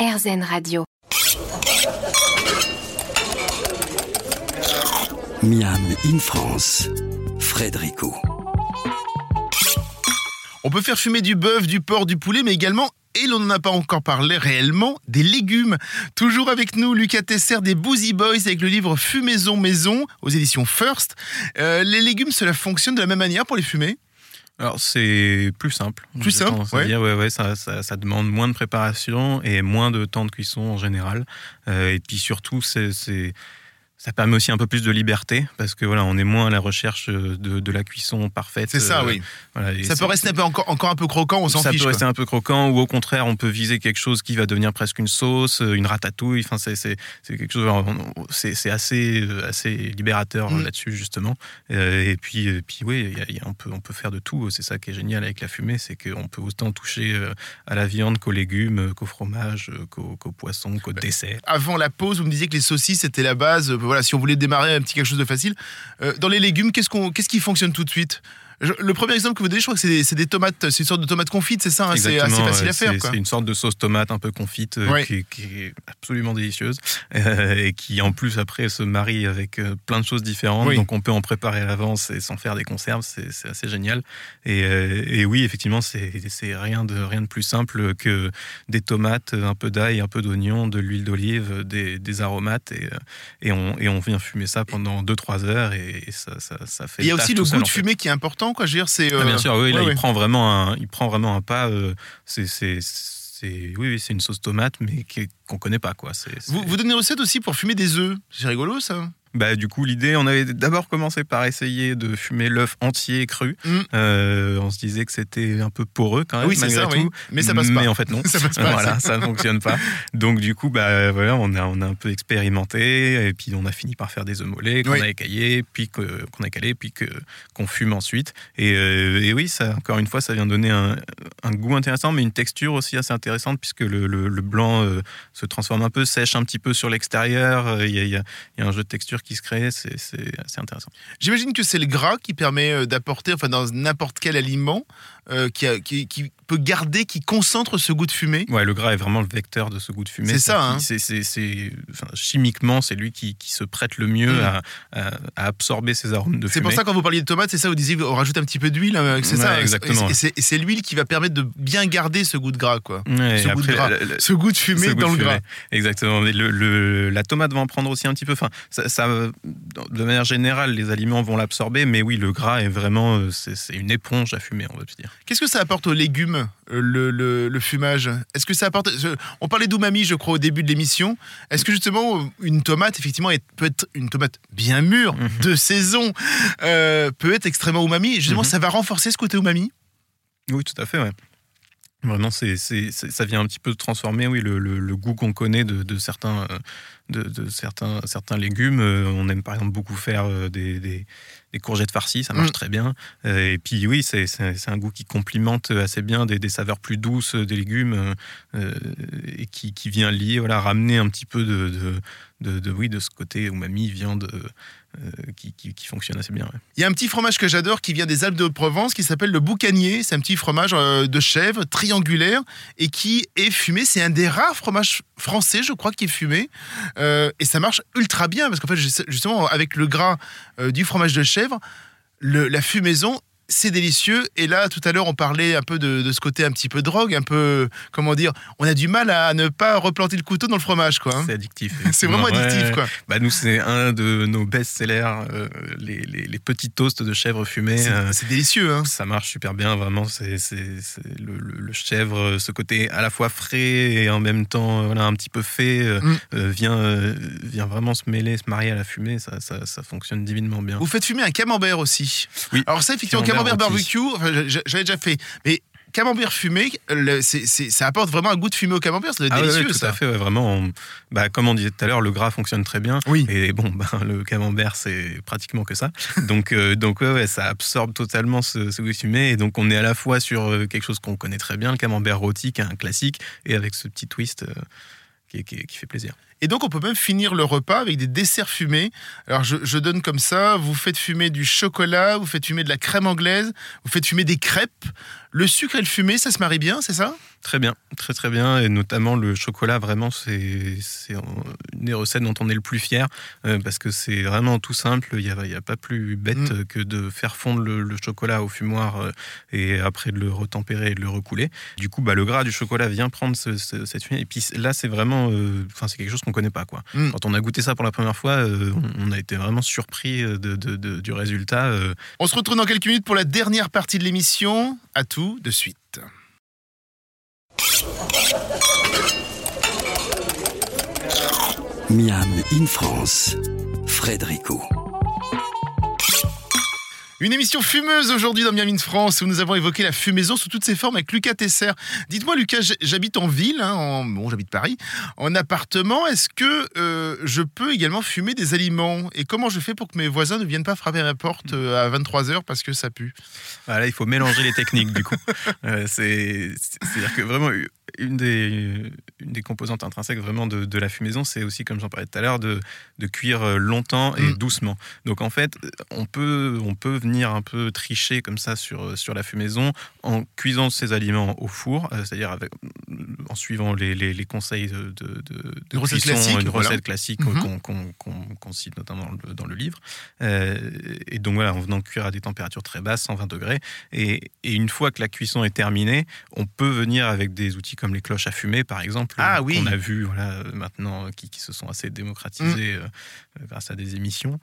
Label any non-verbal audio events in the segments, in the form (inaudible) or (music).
RZN Radio. Miam in France, Frédérico. On peut faire fumer du bœuf, du porc, du poulet, mais également, et l'on n'en a pas encore parlé réellement, des légumes. Toujours avec nous, Lucas Tesser des Boozy Boys avec le livre Fumaison Maison aux éditions First. Euh, les légumes, cela fonctionne de la même manière pour les fumer? Alors c'est plus simple. Plus simple, ouais. dire, ouais, ouais, ça, ça, ça demande moins de préparation et moins de temps de cuisson en général. Euh, et puis surtout, c'est- ça permet aussi un peu plus de liberté parce que voilà, on est moins à la recherche de, de la cuisson parfaite. C'est ça, Euh, oui. voilà, Ça peut rester un peu encore, encore un peu croquant, on s'en ça fiche. peut quoi. rester un peu croquant ou au contraire on peut viser quelque chose qui va devenir presque une sauce, euh, une ratatouille. Enfin c'est quelque chose. C'est assez euh, assez libérateur Mm. là-dessus justement. Euh, et puis et puis oui, il y a- il y a- on peut on peut faire de tout. C'est ça qui est génial avec la fumée, c'est qu'on peut autant toucher euh, à la viande qu'aux légumes, euh, qu'au fromage, euh, qu'au poisson, qu'au dessert. Avant la pause, vous me disiez que les saucisses c'était la base. Euh, Voilà, si on voulait démarrer un petit quelque chose de facile. Euh, dans les légumes, qu'est-ce qu'est-ce qui fonctionne tout de suite? Je- Le premier exemple que vous donnez, je crois que c'est des, tomates, c'est une sorte de tomate confite, c'est ça hein, C'est assez facile à faire. c'est- une sorte de sauce tomate un peu confite euh, Ouais. qui, qui est absolument délicieuse euh, et qui en plus après se marie avec euh, plein de choses différentes. Oui. Donc on peut en préparer à l'avance et sans faire des conserves, c'est assez génial. Et, euh, et oui, effectivement, c'est rien de rien de plus simple que des tomates, un peu d'ail, un peu d'oignon, de l'huile d'olive, des, des aromates et, et on et on vient fumer ça pendant 2-3 heures et, ça, ça, ça fait. Il y a aussi le goût de fumée qui est important, quoi. Je veux dire, c'est. Ah, euh, bien sûr, oui, là, ouais, ouais. il prend vraiment un, il prend vraiment un pas. euh, c'est, oui, oui, c'est une sauce tomate, mais est- qu'on connaît pas, quoi. C'est, c'est- Vous, vous donnez recette aussi pour fumer des œufs. C'est rigolo, ça. Bah, du coup, l'idée, on avait d'abord commencé par essayer de fumer l'œuf entier cru. Mm. Euh, on se disait que c'était un peu poreux quand même, Oui, malgré ça, tout. oui. Mais ça passe pas. Mais en fait, non. (laughs) Ça passe pas. voilà, ça ne fonctionne pas. Donc, du coup, bah, voilà, on, a, on a un peu expérimenté, et puis on a fini par faire des œufs mollets qu'on Oui. a écaillés, puis qu'on a calés, puis qu'on fume ensuite. Et, euh, et oui, ça, encore une fois, ça vient donner un, un goût intéressant, mais une texture aussi assez intéressante, puisque le, le- le blanc euh, se transforme un peu, sèche un petit peu sur l'extérieur. Il y, a- y a- y a un jeu de texture qui se crée, c'est, intéressant. J'imagine que c'est le gras qui permet euh, d'apporter, enfin, dans n'importe quel aliment, euh, qui, a- qui- qui peut garder, qui concentre ce goût de fumée. Ouais, le gras est vraiment le vecteur de ce goût de fumée. C'est ça, hein. c'est- c'est- c'est- enfin, chimiquement, c'est lui qui, qui se prête le mieux Mm. à, à- à absorber ces arômes de C'est fumée. pour ça quand vous parliez de tomates, c'est ça, vous disiez qu'on rajoute un petit peu d'huile, euh, c'est Ouais, ça. exactement. Et c'est- c'est l'huile qui va permettre de bien garder ce goût de gras, quoi. Ouais, ce goût de gras. Ce goût de fumée goût dans de le fumée. gras. Exactement. Mais le, le- la tomate va en prendre aussi un petit peu. Enfin, ça, ça- de manière générale, les aliments vont l'absorber, mais oui, le gras est vraiment, euh, c'est c'est une éponge à fumer, on va dire. Qu'est-ce que ça apporte aux légumes, le, le- le fumage Est-ce que ça apporte. On parlait d'umami, je crois, au début de l'émission. Est-ce que justement, une tomate, effectivement, peut être une tomate bien mûre, Mhm. de saison, euh, peut être extrêmement umami Justement, Mhm. ça va renforcer ce côté umami? Oui, tout à fait, ouais. Vraiment, c'est, ça vient un petit peu transformer oui, le, le- le goût qu'on connaît de, de certains, euh, de, de certains, certains légumes. Euh, On aime par exemple beaucoup faire euh, des, des- des courgettes farcies, ça marche Mm. très bien. Euh, Et puis oui, c'est, un goût qui complimente assez bien des, des saveurs plus douces des légumes euh, et qui, qui vient lier, voilà, ramener un petit peu de, de, de- oui, de ce côté umami, viande euh, qui, qui- qui fonctionne assez bien. ouais. Il y a un petit fromage que j'adore qui vient des Alpes de Haute-Provence qui s'appelle le boucanier. C'est un petit fromage euh, de chèvre triangulaire et qui est fumé. C'est un des rares fromages français, je crois, qui est fumé. Euh, et ça marche ultra bien parce qu'en fait, justement, avec le gras euh, du fromage de chèvre, la fumaison. C'est délicieux. Et là, tout à l'heure, on parlait un peu de, de ce côté un petit peu drogue, un peu, comment dire, on a du mal à ne pas replanter le couteau dans le fromage, quoi. hein. C'est addictif. (laughs) C'est vraiment addictif, quoi. Bah nous, c'est un de nos best-sellers, euh, les, les, les petits toasts de chèvre fumée. C'est euh, c'est délicieux, hein. ça marche super bien, vraiment. C'est le, le- le chèvre, ce côté à la fois frais et en même temps euh, voilà, un petit peu fait, Mm. euh, vient, vient vraiment se mêler, se marier à la fumée. Ça, ça, ça fonctionne divinement bien. Vous faites fumer un camembert aussi. Oui, Alors ça, effectivement, camembert, camembert barbecue, enfin, j'avais déjà fait. Mais camembert fumé, le- ça apporte vraiment un goût de fumée au camembert. C'est Ah délicieux, ouais, tout ça. à fait, ouais, vraiment. on- bah, comme on disait tout à l'heure, le gras fonctionne très bien. Oui. Et bon, (laughs) ben, le camembert, c'est pratiquement que ça. Donc, euh, donc ouais, ouais, ça absorbe totalement ce, ce goût fumé. Et donc, on est à la fois sur euh, quelque chose qu'on connaît très bien, le camembert rôti, qui est un classique, et avec ce petit twist euh, qui, qui- qui fait plaisir. Et donc, on peut même finir le repas avec des desserts fumés. Alors, je, je donne comme ça vous faites fumer du chocolat, vous faites fumer de la crème anglaise, vous faites fumer des crêpes. Le sucre et le fumé, ça se marie bien, c'est ça? Très bien, très très bien, et notamment le chocolat, vraiment, c'est une des recettes dont on est le plus fier, euh, parce que c'est vraiment tout simple, il n'y a, y a pas plus bête Mm. que de faire fondre le, le chocolat au fumoir euh, et après de le retempérer et de le recouler. Du coup, bah, le gras du chocolat vient prendre ce- ce- cette fumée, et puis là, c'est vraiment, euh, enfin, c'est quelque chose qu'on connaît pas, quoi. Mm. Quand on a goûté ça pour la première fois, euh, on, a été vraiment surpris euh, de, de- de- du résultat. euh, On se retrouve dans quelques minutes pour la dernière partie de l'émission. À tout de suite. Miam in France, Frédérico. Une émission fumeuse aujourd'hui dans Miami France où nous avons évoqué la fumaison sous toutes ses formes avec Lucas Tesser. Dites-moi Lucas, j'habite en ville, hein, en, bon j'habite Paris, en appartement. Est-ce que euh, je peux également fumer des aliments? Et comment je fais pour que mes voisins ne viennent pas frapper à ma porte euh, à 23h parce que ça pue? Voilà, il faut mélanger les techniques du coup. (laughs) Euh, c'est, c'est-à-dire que vraiment une des, une des composantes intrinsèques vraiment de, de la fumaison, c'est aussi, comme j'en parlais tout à l'heure, de, de cuire euh, longtemps et Mm. doucement. Donc en fait, on peut, on peut venir un peu tricher comme ça sur, sur la fumaison en cuisant ses aliments au four, euh, c'est-à-dire avec, en suivant les, les, les conseils de, de, de, Une recette cuisson, classique, une voilà. recette classique Mhm. qu'on, cite notamment dans le, dans le livre. Euh, et donc voilà, en venant cuire à des températures très basses, 120 degrés. Et, et une fois que la cuisson est terminée, on peut venir avec des outils comme les cloches à fumer, par exemple, Ah euh, oui. qu'on a vu voilà, euh, maintenant, qui, qui se sont assez démocratisés Mm. grâce à des émissions.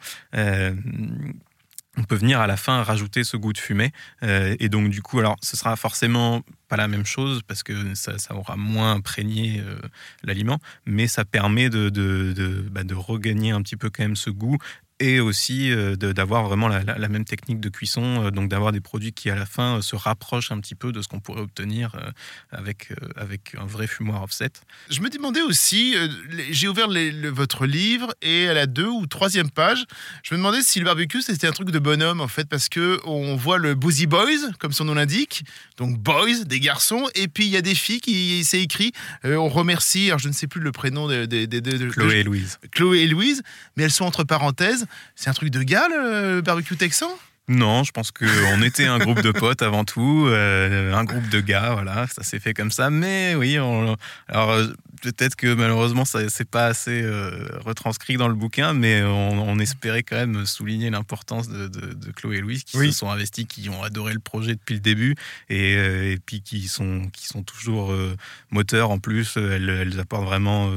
On peut venir à la fin rajouter ce goût de fumée. Euh, et donc, du coup, alors, ce sera forcément pas la même chose parce que ça, aura moins imprégné euh, l'aliment, mais ça permet de, de, de, bah, de regagner un petit peu quand même ce goût et aussi euh, d'avoir vraiment la, la- la même technique de cuisson, euh, donc d'avoir des produits qui à la fin euh, se rapprochent un petit peu de ce qu'on pourrait obtenir avec, avec un vrai fumoir offset. Je me demandais aussi, j'ai ouvert les- le- votre livre et à la deux ou troisième page, je me demandais si le barbecue c'était un truc de bonhomme en fait, parce que on voit le Boozy Boys, comme son nom l'indique, donc boys, des garçons, et puis il y a des filles qui c'est écrit, euh, on remercie, alors je ne sais plus le prénom de, de- de- de- de- Chloé et Louise. Chloé et Louise, mais elles sont entre parenthèses. C'est un truc de gars le, barbecue texan? Non, je pense qu'on était un groupe de potes avant tout, euh, un groupe de gars, voilà, ça s'est fait comme ça. Mais oui, alors peut-être que malheureusement ça c'est pas assez euh, retranscrit dans le bouquin, mais on, on espérait quand même souligner l'importance de, de- de Chloé et Louise qui Oui. se sont investis, qui ont adoré le projet depuis le début et, euh, et puis qui sont qui sont toujours euh, moteurs en plus. Elles, elles apportent vraiment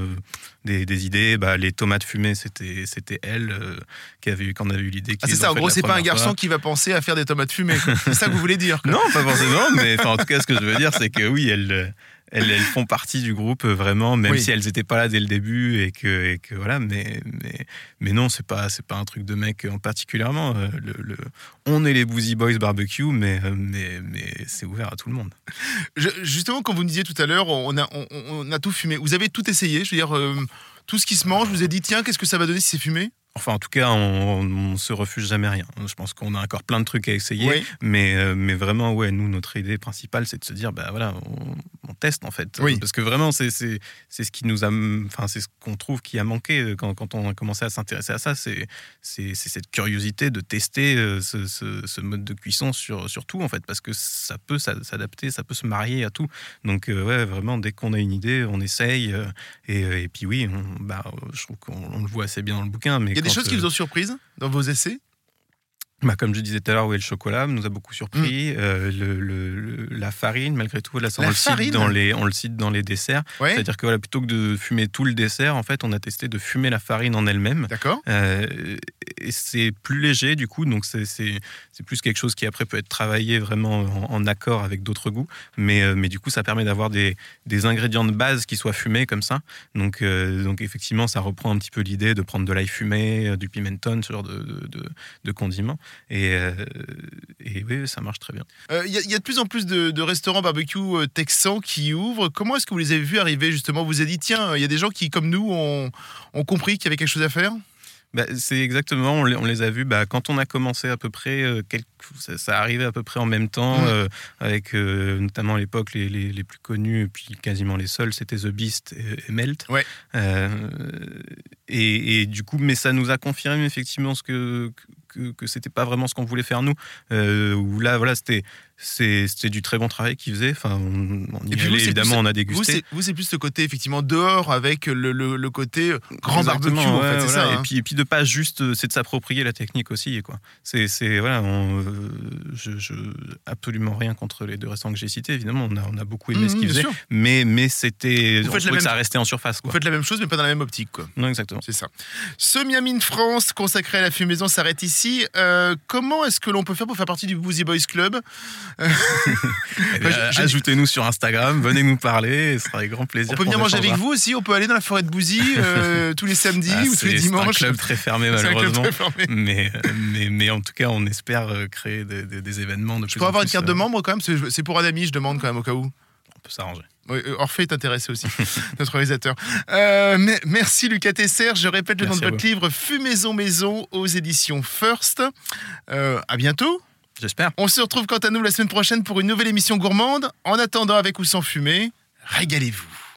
des, des idées. Bah, les tomates fumées, c'était c'était elle qui avait eu, qu'on avait eu l'idée. Ah, c'est ça, en gros, c'est pas un garçon fois. qui va penser à faire des tomates fumées. C'est ça que vous voulez dire quoi. Non, pas forcément, mais en tout cas, ce que je veux dire, c'est que oui, elles, euh, elles, elles font partie du groupe euh, vraiment, même Oui. si elles n'étaient pas là dès le début et que, et que voilà, mais, mais, mais non, c'est pas, c'est pas un truc de mec en particulièrement. Euh, Le, le- on est les Boozy Boys barbecue, mais, euh, mais, mais c'est ouvert à tout le monde. Je- justement, comme vous me disiez tout à l'heure, on a, on, on a tout fumé. Vous avez tout essayé, je veux dire, euh, tout ce qui se mange, je vous ai dit, tiens, qu'est-ce que ça va donner si c'est fumé? Enfin, en tout cas, on, on se refuse jamais rien. Je pense qu'on a encore plein de trucs à essayer. Oui. Mais, euh, mais vraiment, ouais, nous, notre idée principale, c'est de se dire, bah voilà, on, on teste en fait. Oui. Parce que vraiment, c'est c'est c'est ce qui nous a, enfin, c'est ce qu'on trouve qui a manqué quand, quand on a commencé à s'intéresser à ça. C'est c'est c'est cette curiosité de tester euh, ce, ce- ce mode de cuisson sur, sur tout en fait, parce que ça peut s'a- s'adapter, ça peut se marier à tout. Donc euh, ouais, vraiment, dès qu'on a une idée, on essaye. euh, et, et puis oui, on, bah, euh, je trouve qu'on on le voit assez bien dans le bouquin. Mais y a des choses qui euh, vous ont surprise dans vos essais? Bah, comme je disais tout à l'heure, oui, le chocolat nous a beaucoup Mm. surpris. Euh, le, le- le- la farine, malgré tout, là, ça, La on, le cite dans les, on le cite dans les desserts. Ouais, C'est-à-dire que voilà, plutôt que de fumer tout le dessert, en fait, on a testé de fumer la farine en elle-même. d'accord. Euh, et c'est plus léger, du coup, donc c'est- c'est c'est plus quelque chose qui après peut être travaillé vraiment en, en accord avec d'autres goûts. Mais, euh, mais du coup, ça permet d'avoir des, des ingrédients de base qui soient fumés comme ça. Donc, euh, donc effectivement, ça reprend un petit peu l'idée de prendre de l'ail fumé, euh, du pimenton, ce genre de, de, de- de condiments. Et, euh, et oui, ça marche très bien. Euh, Il y, a- il y a de plus en plus de, de restaurants barbecue euh, texans qui ouvrent. Comment est-ce que vous les avez vus arriver justement? Vous vous avez dit, tiens, il y a des gens qui, comme nous, ont, ont compris qu'il y avait quelque chose à faire? Bah, c'est exactement, on les, on les a vus bah, quand on a commencé à peu près, euh, quelques- ça, ça arrivait à peu près en même temps, Mm. euh, avec euh, notamment à l'époque les, les- les plus connus, et puis quasiment les seuls, c'était The Beast et, et Melt. Ouais. Euh, et, et du coup, mais ça nous a confirmé effectivement ce que, que, que c'était pas vraiment ce qu'on voulait faire nous. Euh, où là, voilà, c'était c'était du très bon travail qu'ils faisaient. Enfin, on, on y Et puis allait, vous, c'est évidemment, plus- on a Vous, dégusté. vous, c'est plus ce côté effectivement dehors avec le, le- le côté grand barbecue, Exactement, en fait, voilà. ça. Et hein. puis, et puis de pas juste, euh, c'est de s'approprier la technique aussi, quoi. C'est, voilà, on, euh, je, je absolument rien contre les deux restaurants que j'ai cités. Évidemment, on a, on a beaucoup aimé ce qu'ils bien faisaient, sûr. mais, mais c'était, Vous on que ça même- restait en surface, Vous quoi. faites la même chose, mais pas dans la même optique, quoi. Non, exactement. C'est ça. Ce Miami de France consacré à la fumaison s'arrête ici. Euh, comment est-ce que l'on peut faire pour faire partie du Boozy Boys Club (laughs) bien, je- je- Ajoutez-nous sur Instagram, venez nous parler, ce sera avec grand plaisir. On peut venir manger avec vous aussi. On peut aller dans la forêt de Bouzy euh, (laughs) tous les samedis Ah, ou tous les c'est- c'est un dimanches. club très fermé, malheureusement. très fermé. Mais, mais, mais en tout cas, on espère euh, créer des, des- des événements de Je plus peux en avoir une plus, carte de euh, membre quand même C'est pour un ami, je demande quand même au cas où. On peut s'arranger. Oui, euh, Orphée est intéressé aussi, (laughs) notre réalisateur. Euh, merci Lucas Tesser. Je répète le nom de votre livre Fumaison Maison aux éditions First. Euh, à bientôt. J'espère. On se retrouve quant à nous la semaine prochaine pour une nouvelle émission gourmande. En attendant, avec ou sans fumée, régalez-vous.